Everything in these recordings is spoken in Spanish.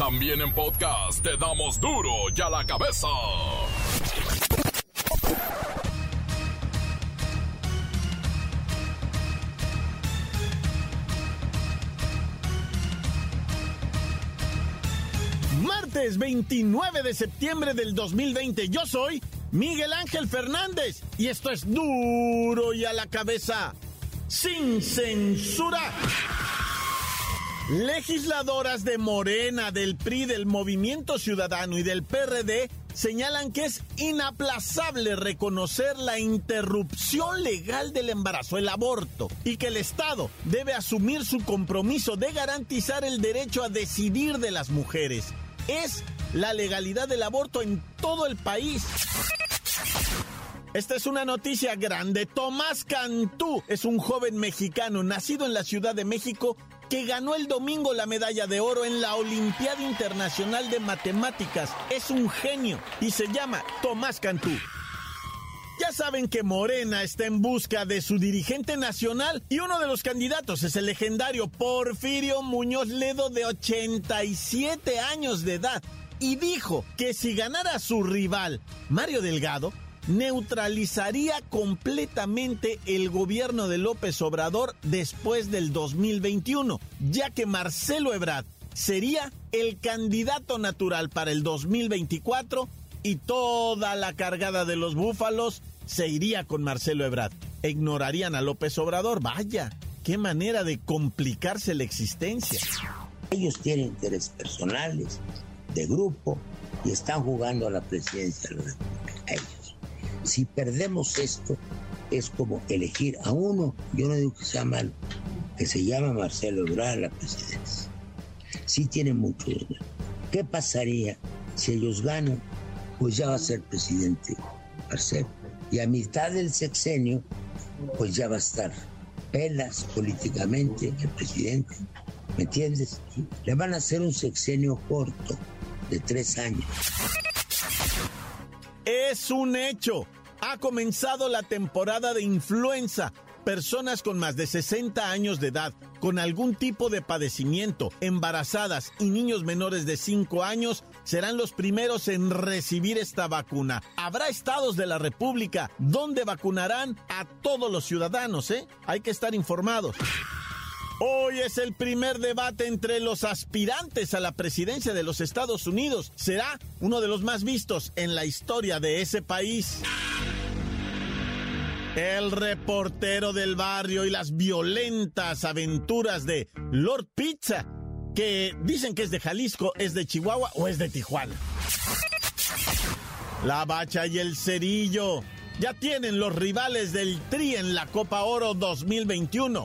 También en podcast te damos duro y a la cabeza. Martes 29 de septiembre del 2020. Yo soy Miguel Ángel Fernández y esto es duro y a la cabeza. Sin censura. Legisladoras de Morena, del PRI, del Movimiento Ciudadano y del PRD señalan que es inaplazable reconocer la interrupción legal del embarazo, el aborto, y que el Estado debe asumir su compromiso de garantizar el derecho a decidir de las mujeres. Es la legalidad del aborto en todo el país. Esta es una noticia grande. Tomás Cantú es un joven mexicano nacido en la Ciudad de México que ganó el domingo la medalla de oro en la Olimpiada Internacional de Matemáticas. Es un genio y se llama Tomás Cantú. Ya saben que Morena está en busca de su dirigente nacional y uno de los candidatos es el legendario Porfirio Muñoz Ledo de 87 años de edad y dijo que si ganara su rival, Mario Delgado, neutralizaría completamente el gobierno de López Obrador después del 2021, ya que Marcelo Ebrard sería el candidato natural para el 2024 y toda la cargada de los búfalos se iría con Marcelo Ebrard. Ignorarían a López Obrador. Vaya, qué manera de complicarse la existencia. Ellos tienen intereses personales, de grupo, y están jugando a la presidencia de la República. Ellos. Si perdemos esto, es como elegir a uno, yo no digo que sea malo, que se llama Marcelo Ebrard la presidencia. Sí tiene mucho dinero. ¿Qué pasaría si ellos ganan? Pues ya va a ser presidente Marcelo. Y a mitad del sexenio, pues ya va a estar pelas políticamente el presidente. ¿Me entiendes? Le van a hacer un sexenio corto de tres años. Es un hecho. Ha comenzado la temporada de influenza. Personas con más de 60 años de edad, con algún tipo de padecimiento, embarazadas y niños menores de 5 años serán los primeros en recibir esta vacuna. Habrá estados de la República donde vacunarán a todos los ciudadanos, ¿eh? Hay que estar informados. Hoy es el primer debate entre los aspirantes a la presidencia de los Estados Unidos. Será uno de los más vistos en la historia de ese país. El reportero del barrio y las violentas aventuras de Lord Pizza, que dicen que es de Jalisco, es de Chihuahua o es de Tijuana. La bacha y el cerillo ya tienen los rivales del Tri en la Copa Oro 2021.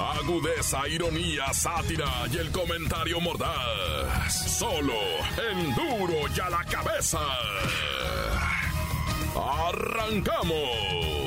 Agudeza, ironía, sátira y el comentario mordaz. Solo en duro y a la cabeza. ¡Arrancamos!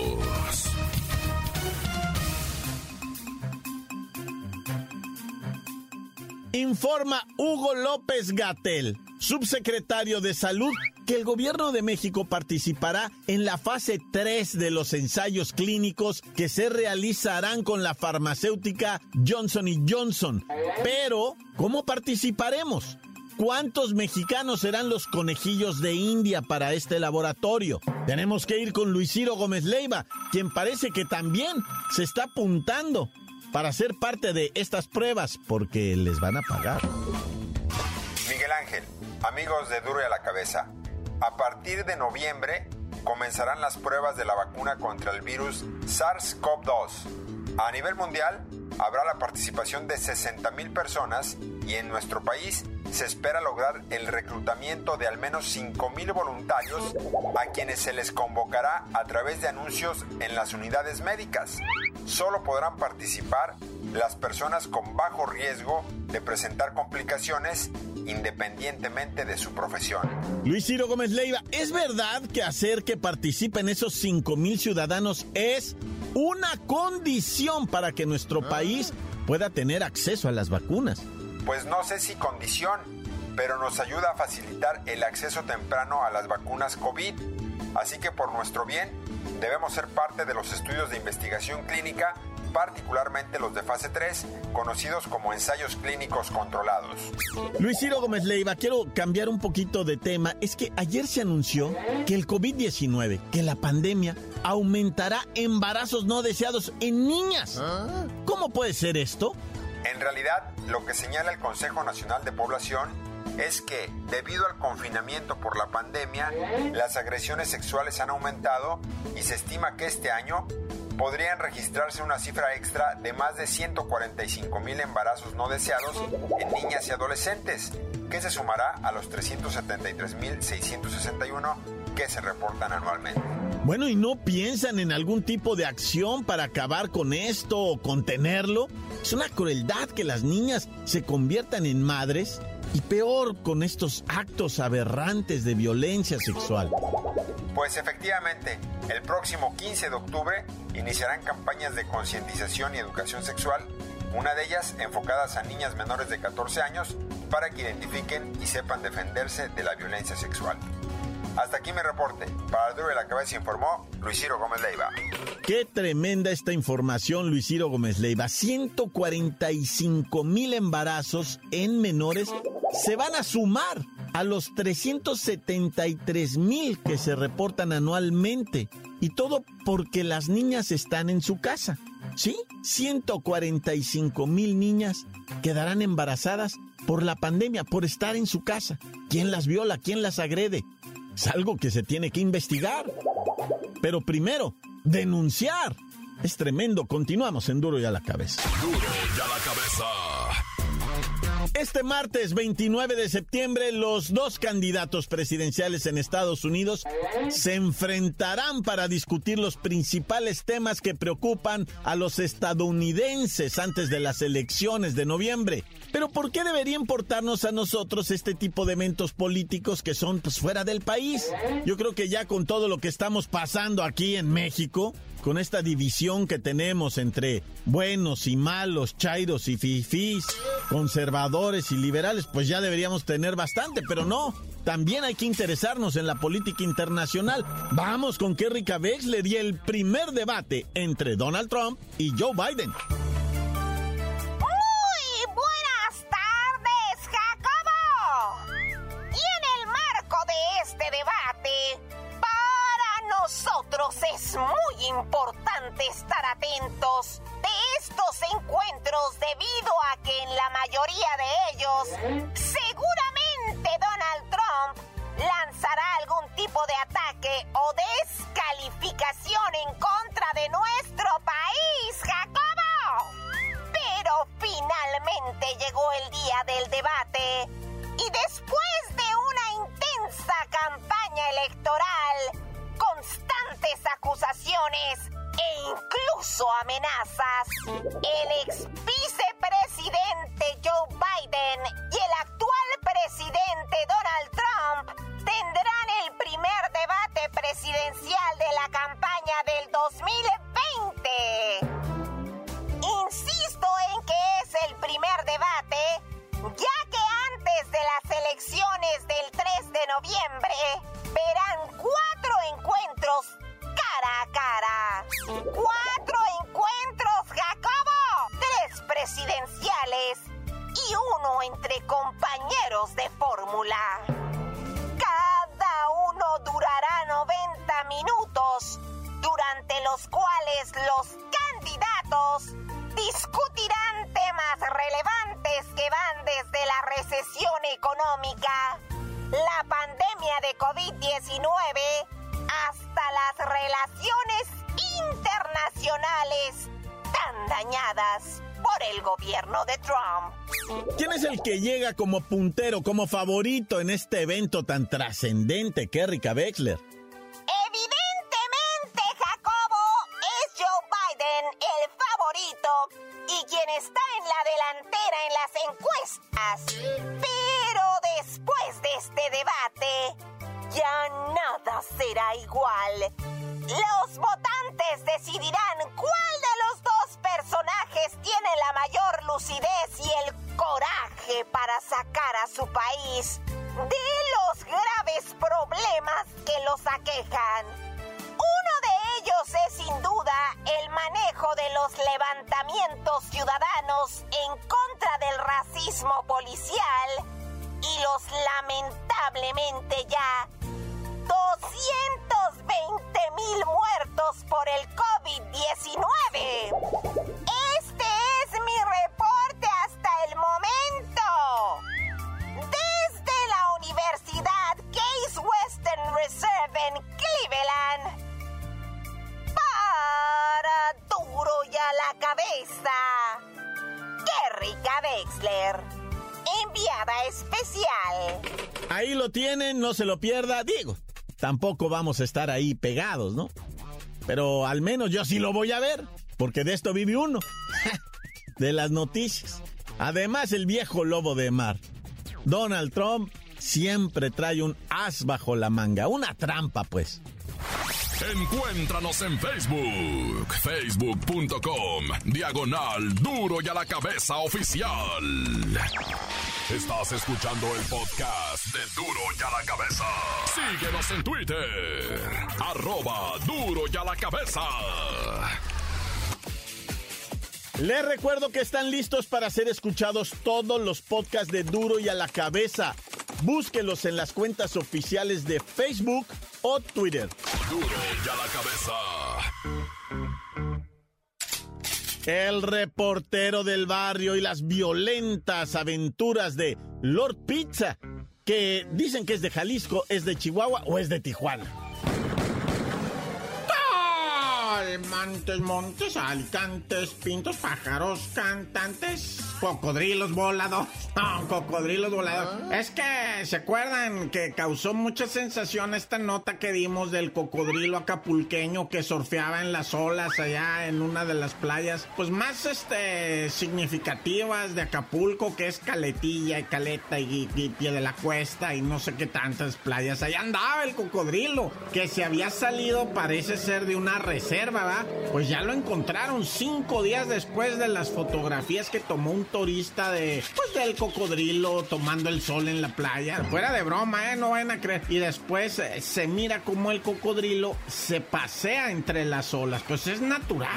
Informa Hugo López Gatel, subsecretario de Salud, que el gobierno de México participará en la fase 3 de los ensayos clínicos que se realizarán con la farmacéutica Johnson Johnson. Pero, ¿cómo participaremos? ¿Cuántos mexicanos serán los conejillos de India para este laboratorio? Tenemos que ir con Luis Ciro Gómez Leiva, quien parece que también se está apuntando para ser parte de estas pruebas porque les van a pagar. Miguel Ángel, amigos de Duro a la Cabeza, a partir de noviembre comenzarán las pruebas de la vacuna contra el virus SARS-CoV-2. A nivel mundial, habrá la participación de 60.000 personas y en nuestro país se espera lograr el reclutamiento de al menos 5.000 voluntarios a quienes se les convocará a través de anuncios en las unidades médicas. Solo podrán participar las personas con bajo riesgo de presentar complicaciones independientemente de su profesión. Luis Ciro Gómez Leiva, ¿es verdad que hacer que participen esos 5 mil ciudadanos es una condición para que nuestro país pueda tener acceso a las vacunas? Pues no sé si condición, pero nos ayuda a facilitar el acceso temprano a las vacunas COVID. Así que por nuestro bien, debemos ser parte de los estudios de investigación clínica particularmente los de fase 3, conocidos como ensayos clínicos controlados. Luis Ciro Gómez Leiva, quiero cambiar un poquito de tema. Es que ayer se anunció que el COVID-19, que la pandemia, aumentará embarazos no deseados en niñas. ¿Cómo puede ser esto? En realidad, lo que señala el Consejo Nacional de Población es que, debido al confinamiento por la pandemia, las agresiones sexuales han aumentado y se estima que este año podrían registrarse una cifra extra de más de 145 mil embarazos no deseados en niñas y adolescentes, que se sumará a los 373 mil 661 que se reportan anualmente. Bueno, ¿y no piensan en algún tipo de acción para acabar con esto o contenerlo? Es una crueldad que las niñas se conviertan en madres y peor con estos actos aberrantes de violencia sexual. Pues efectivamente, el próximo 15 de octubre iniciarán campañas de concientización y educación sexual, una de ellas enfocadas a niñas menores de 14 años para que identifiquen y sepan defenderse de la violencia sexual. Hasta aquí mi reporte. Para el de la Cabeza informó Luis Ciro Gómez Leiva. Qué tremenda esta información, Luis Ciro Gómez Leiva. 145 mil embarazos en menores se van a sumar a los 373 mil que se reportan anualmente. Y todo porque las niñas están en su casa. ¿Sí? 145 mil niñas quedarán embarazadas por la pandemia, por estar en su casa. ¿Quién las viola? ¿Quién las agrede? Es algo que se tiene que investigar. Pero primero, denunciar. Es tremendo. Continuamos en Duro y a la cabeza. Duro y a la cabeza. Este martes 29 de septiembre, los dos candidatos presidenciales en Estados Unidos se enfrentarán para discutir los principales temas que preocupan a los estadounidenses antes de las elecciones de noviembre. Pero ¿por qué debería importarnos a nosotros este tipo de eventos políticos que son pues, fuera del país? Yo creo que ya con todo lo que estamos pasando aquí en México, con esta división que tenemos entre buenos y malos, chairos y fifís, conservadores y liberales, pues ya deberíamos tener bastante, pero no. También hay que interesarnos en la política internacional. Vamos con Kerry Wexler y el primer debate entre Donald Trump y Joe Biden. Es muy importante estar atentos de estos encuentros debido a que en la mayoría de ellos amenazas, el ex ¿Quién es el que llega como puntero, como favorito en este evento tan trascendente, Kerrika Bexler? Evidentemente, Jacobo, es Joe Biden el favorito y quien está en la delantera en las encuestas. Pero después de este debate, ya nada será igual. Los y el coraje para sacar a su país de los graves problemas que los aquejan. Uno de ellos es sin duda el manejo de los levantamientos ciudadanos en contra del racismo policial y los lamentablemente ya 220 mil muertos por el COVID-19. Reserve en Cleveland. Para duro y a la cabeza. Kerrika Wexler. Enviada especial. Ahí lo tienen, no se lo pierda. Digo, tampoco vamos a estar ahí pegados, ¿no? Pero al menos yo sí lo voy a ver, porque de esto vive uno. de las noticias. Además, el viejo lobo de mar. Donald Trump siempre trae un as bajo la manga, una trampa, pues. Encuéntranos en Facebook, facebook.com, diagonal duro y a la cabeza oficial. Estás escuchando el podcast de Duro y a la cabeza. Síguenos en Twitter, arroba duro y a la cabeza. Les recuerdo que están listos para ser escuchados todos los podcasts de Duro y a la cabeza. Búsquelos en las cuentas oficiales de Facebook o Twitter. Duro y a la cabeza. El reportero del barrio y las violentas aventuras de Lord Pizza, que dicen que es de Jalisco, es de Chihuahua o es de Tijuana. Montes, montes, alicantes, pintos, pájaros, cantantes, cocodrilos voladores. No, cocodrilos voladores. Es que, ¿se acuerdan que causó mucha sensación esta nota que dimos del cocodrilo acapulqueño que surfeaba en las olas allá en una de las playas, pues más este significativas de Acapulco, que es Caletilla y Caleta y, y Pie de la Cuesta y no sé qué tantas playas. Allá andaba el cocodrilo, que se había salido, parece ser de una reserva, Pues ya lo encontraron cinco días después de las fotografías que tomó un turista de, pues del cocodrilo tomando el sol en la playa. Fuera de broma, ¿eh? No vayan a creer. Y después eh, se mira como el cocodrilo se pasea entre las olas. Pues es natural.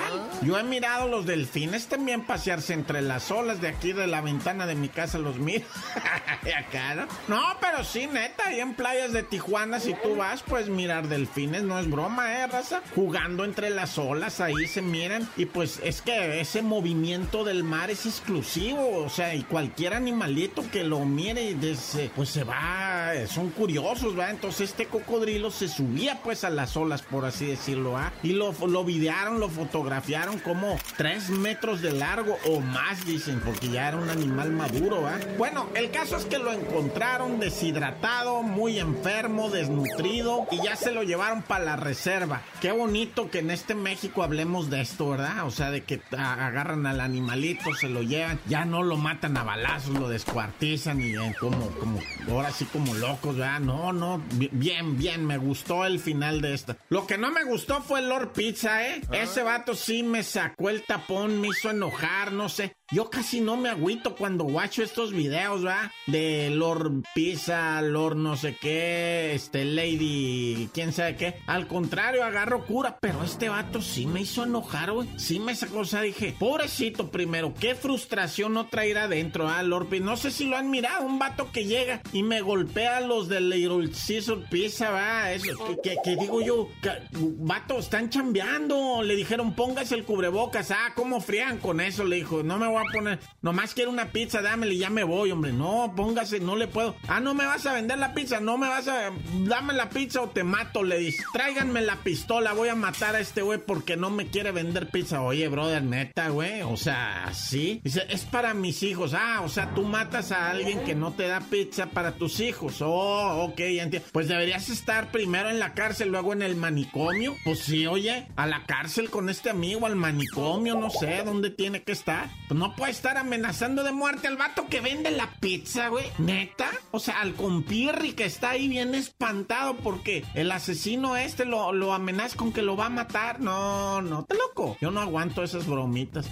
Yo he mirado los delfines también pasearse entre las olas de aquí de la ventana de mi casa los miro. acá, ¿no? No, pero sí, neta, ahí en playas de Tijuana, si tú vas, pues mirar delfines, no es broma, ¿eh, raza? Jugando entre las olas, ahí se miran. Y pues es que ese movimiento del mar es exclusivo, o sea, y cualquier animalito que lo mire, desde, pues se va, son curiosos, ¿va? Entonces este cocodrilo se subía pues a las olas, por así decirlo, ¿ah? Y lo, lo videaron, lo fotografiaron como tres metros de largo o más, dicen, porque ya era un animal maduro, ¿va? Bueno, el caso es que lo encontraron deshidratado, muy enfermo, desnutrido, y ya se lo llevaron para la reserva. Qué bonito que en este México hablemos de esto, ¿verdad? O sea, de que agarran al animalito, se lo llevan, ya no lo matan a balazos, lo descuartizan y eh, como, como, ahora sí como locos, ¿verdad? No, no, bi- bien, bien, me gustó el final de esta. Lo que no me gustó fue el Lord Pizza, ¿eh? Ese vato sí me sacó el tapón, me hizo enojar, no sé. Yo casi no me agüito cuando guacho estos videos, ¿va? De Lord Pizza, Lord no sé qué, este Lady, quién sabe qué. Al contrario, agarro cura, pero este vato sí me hizo enojar, güey. Sí me sacó, o sea, dije, pobrecito primero, qué frustración no traer adentro, ¿ah, Lord Pizza? No sé si lo han mirado, un vato que llega y me golpea a los del Little Caesar Pizza, ¿va? Eso, que, que- que digo yo, ca- vato, están chambeando. Le dijeron, póngase el cubrebocas. Ah, ¿cómo frían con eso? Le dijo, no me voy a poner, nomás quiero una pizza, dámela y ya me voy, hombre. No, póngase, no le puedo. Ah, no me vas a vender la pizza, no me vas a, dame la pizza o te mato, le dice. Tráiganme la pistola, voy a matar a este güey güey, porque no me quiere vender pizza. Oye, brother, neta, güey. O sea, sí. Dice, es para mis hijos. Ah, o sea, tú matas a alguien que no te da pizza para tus hijos. Oh, ok, ya entiendo. Pues deberías estar primero en la cárcel, luego en el manicomio. Pues sí, oye, a la cárcel con este amigo, al manicomio, no sé dónde tiene que estar. Pues no puede estar amenazando de muerte al vato que vende la pizza, güey. Neta. O sea, al compirri que está ahí bien espantado porque el asesino este lo, lo amenaza con que lo va a matar. No, no, te loco. Yo no aguanto esas bromitas.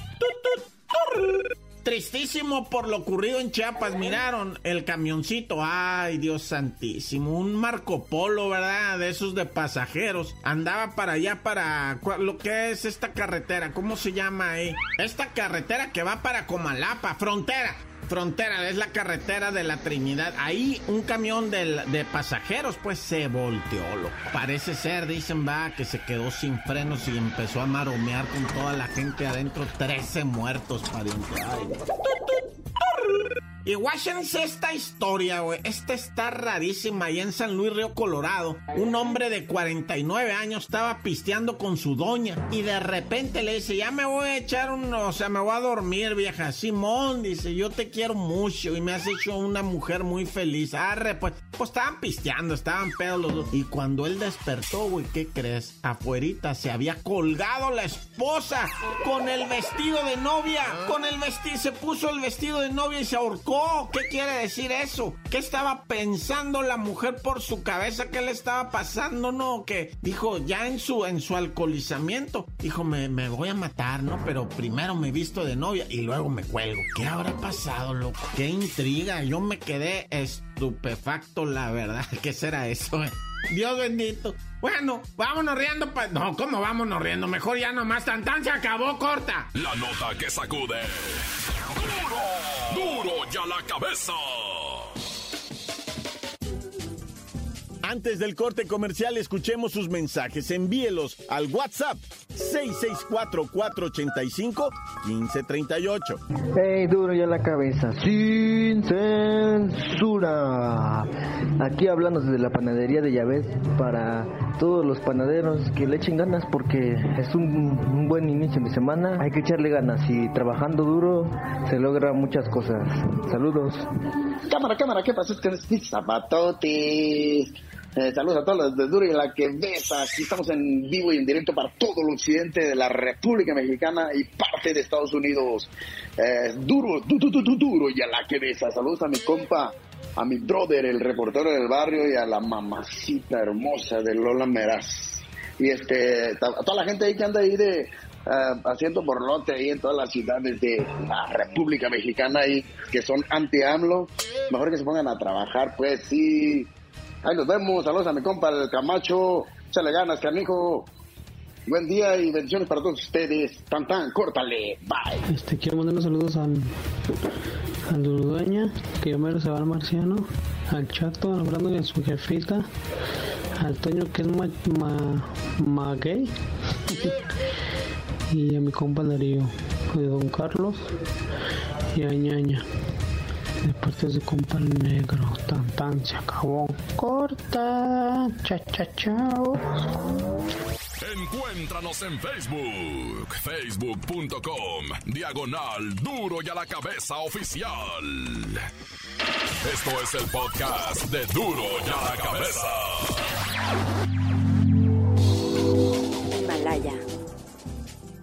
Tristísimo por lo ocurrido en Chiapas. Miraron el camioncito. Ay, Dios santísimo. Un Marco Polo, ¿verdad? De esos de pasajeros. Andaba para allá, para lo que es esta carretera. ¿Cómo se llama ahí? Esta carretera que va para Comalapa, frontera. Frontera, es la carretera de la Trinidad. Ahí un camión de, pasajeros pues se volteó. Lo. Parece ser, dicen, va, que se quedó sin frenos y empezó a maromear con toda la gente adentro. 13 muertos, pariente. Ay. Y guáchense esta historia, güey. Esta está rarísima. Ahí en San Luis Río Colorado, un hombre de 49 años estaba pisteando con su doña. Y de repente le dice, ya me voy a echar un... O sea, me voy a dormir, vieja. Simón, dice, yo te quiero mucho y me has hecho una mujer muy feliz. Arre, pues, pues estaban pisteando, estaban pedos los dos. Y cuando él despertó, güey, ¿qué crees? Afuerita se había colgado la esposa con el vestido de novia. Con el vestido, se puso el vestido de novia y se ahorcó ¿Qué quiere decir eso? ¿Qué estaba pensando la mujer por su cabeza? ¿Qué le estaba pasando? No, que dijo ya en su, en su alcoholizamiento, dijo, me, me voy a matar, ¿no? Pero primero me visto de novia y luego me cuelgo. ¿Qué habrá pasado, loco? Qué intriga. Yo me quedé estupefacto, la verdad. ¿Qué será eso? Eh? Dios bendito. Bueno, vámonos riendo. Pa... No, ¿cómo vámonos riendo? Mejor ya nomás tan tan se acabó corta. La nota que sacude. ¡Duro! Ya la cabeza! Antes del corte comercial, escuchemos sus mensajes. Envíelos al WhatsApp 664-485-1538. ¡Hey, duro ya la cabeza! ¡Sin censura! Aquí hablando desde la panadería de Llaves para todos los panaderos que le echen ganas porque es un, buen inicio de semana. Hay que echarle ganas y trabajando duro se logra muchas cosas. Saludos. Cámara, cámara, ¿qué pasa? Es zapatotes. Eh, saludos a todos los de Duro y la que ves. Aquí estamos en vivo y en directo para todo el occidente de la República Mexicana y parte de Estados Unidos. Eh, duro, duro, y a la que ves. Saludos a mi compa, a mi brother, el reportero del barrio y a la mamacita hermosa de Lola Meraz. Y este, a toda la gente ahí que anda ahí de, eh, haciendo borlote ahí en todas las ciudades de la República Mexicana y que son anti-AMLO, mejor que se pongan a trabajar, pues sí, Ahí nos vemos. Saludos a mi compa, el Camacho. Échale ganas, canijo. Buen día y bendiciones para todos ustedes. Tan tan, córtale. Bye. Este, quiero mandar unos saludos al, al dueña, que yo me se va al marciano, al chato, hablando de su jefita, al Toño que es ma, ma, gay, y a mi compa Darío, de Don Carlos, y a Ñaña de de compa negro. Tan tan se acabó. Corta. Cha cha chao. Encuéntranos en Facebook, facebook.com, diagonal duro y a la cabeza oficial. Esto es el podcast de duro y a la cabeza.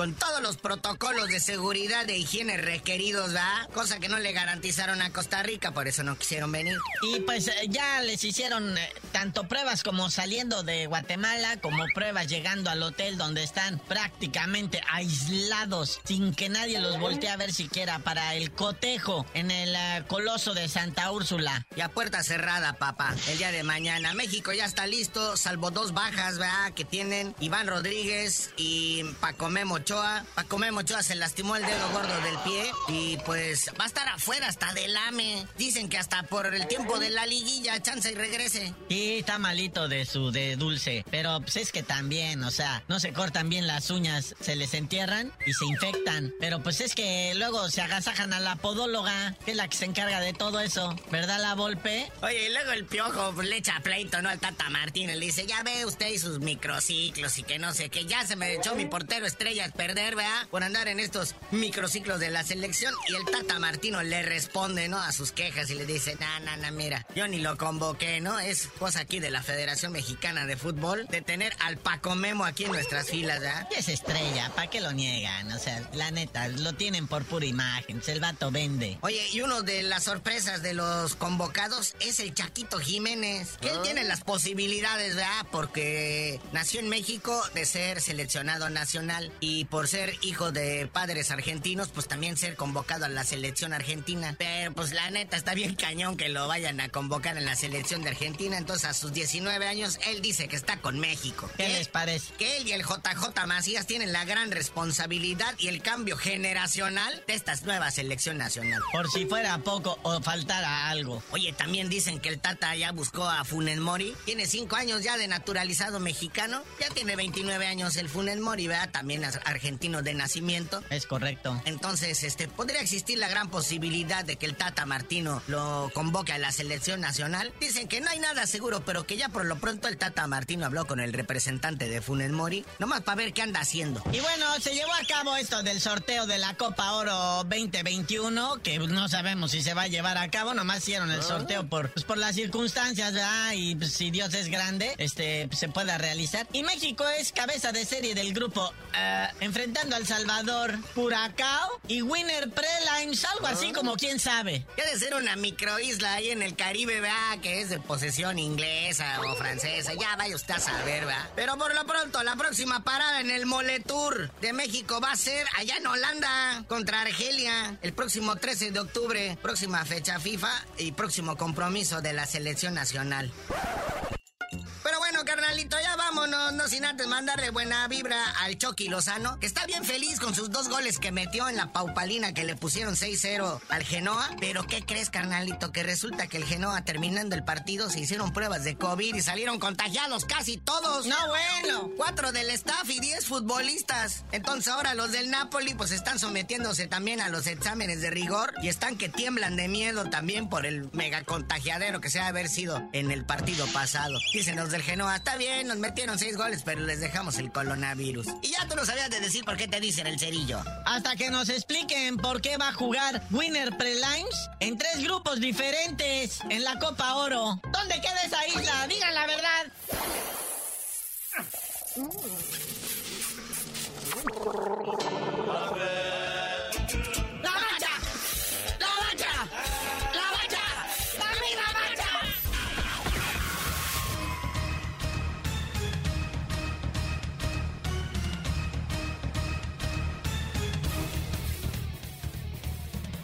con todos los protocolos de seguridad de higiene requeridos, ¿va? Cosa que no le garantizaron a Costa Rica, por eso no quisieron venir. Y pues eh, ya les hicieron eh, tanto pruebas como saliendo de Guatemala, como pruebas llegando al hotel donde están prácticamente aislados, sin que nadie los voltee a ver siquiera para el cotejo en el eh, coloso de Santa Úrsula. Y a puerta cerrada, papá. El día de mañana, México ya está listo, salvo dos bajas, ¿verdad? Que tienen Iván Rodríguez y Paco Memo Ochoa. Paco Memo Ochoa se lastimó el dedo gordo del pie y pues va a estar afuera hasta del AME. Dicen que hasta por el tiempo de la liguilla, chance y regrese. Sí, está malito de su de dulce, pero pues es que también, o sea, no se cortan bien las uñas, se les entierran y se infectan. Pero pues es que luego se agasajan a la podóloga, que es la que se encarga de todo eso, ¿verdad la Volpe? Oye, y luego el piojo le echa pleito, ¿no? Al Tata Martín, le dice, ya ve usted y sus microciclos y que no sé, que ya se me echó mi portero estrella a perder, ¿verdad? Por andar en estos microciclos de la selección. Y el Tata Martino le responde, ¿no? A sus quejas y le dice, no, no, no, mira, yo ni lo convoqué, ¿no? Es cosa aquí de la Federación Mexicana de Fútbol de tener al Paco Memo aquí en nuestras filas, ¿verdad? Y es estrella, ¿para qué lo niegan? O sea, la neta, lo tienen por pura imagen, el vato vende. Oye, y uno de las sorpresas de los convocados es el Chaquito Jiménez, que él tiene las posibilidades, ¿verdad? Porque nació en México de ser seleccionado nacional y por ser hijo de padres argentinos, pues también ser convocado a la selección argentina. Pero pues la neta está bien cañón que lo vayan a convocar en la selección de Argentina. Entonces a sus 19 años él dice que está con México. ¿Qué les parece? Que él y el JJ Macías tienen la gran responsabilidad y el cambio generacional de esta nueva selección nacional. Por si fuera poco o faltara algo. Oye, también dicen que el Tata ya buscó a Funen Mori. Tiene cinco años ya de naturalizado mexicano. Ya tiene 29 años el Funen Mori, ¿verdad? También argentino de nacimiento. Es correcto. Entonces, este, podría existir la gran posibilidad de que el Tata Martino lo convoque a la selección nacional. Dicen que no hay nada seguro, pero que ya por lo pronto el Tata Martino habló con el representante de Funen Mori, nomás para ver qué anda haciendo. Y bueno, se llevó a cabo esto del sorteo de la Copa Oro 2021, que no sabemos si se va a llevar a cabo, nomás hicieron el sorteo por, pues, por las circunstancias, ¿verdad? Y pues, si Dios es grande, este, se pueda realizar. Y México es cabeza de serie del grupo, eh, enfrentando al Salvador, Curacao y Winner Prelines, algo así como quién sabe. Debe ser una microisla ahí en el Caribe, ¿verdad? Que es de posesión inglesa o francesa. Ya vaya usted a saber, ¿verdad? Pero por lo pronto, la próxima parada en el Moletour de México va a ser allá en Holanda contra Argelia. El próximo 13 de octubre, próxima fecha FIFA y próximo compromiso de la selección nacional. Carnalito, ya vámonos, no sin antes mandarle buena vibra al Chucky Lozano, que está bien feliz con sus dos goles que metió en la paupalina que le pusieron 6-0 al Genoa. Pero ¿qué crees, carnalito? Que resulta que el Genoa, terminando el partido, se hicieron pruebas de COVID y salieron contagiados casi todos. No, bueno. Cuatro del staff y diez futbolistas. Entonces ahora los del Napoli pues están sometiéndose también a los exámenes de rigor y están que tiemblan de miedo también por el mega contagiadero que se ha haber sido en el partido pasado. Dicen los del Genoa, está bien, nos metieron seis goles, pero les dejamos el coronavirus. Y ya tú no sabías de decir por qué te dicen el cerillo. Hasta que nos expliquen por qué va a jugar Winner Prelines en tres grupos diferentes en la Copa Oro. ¿Dónde queda esa isla? Digan la verdad.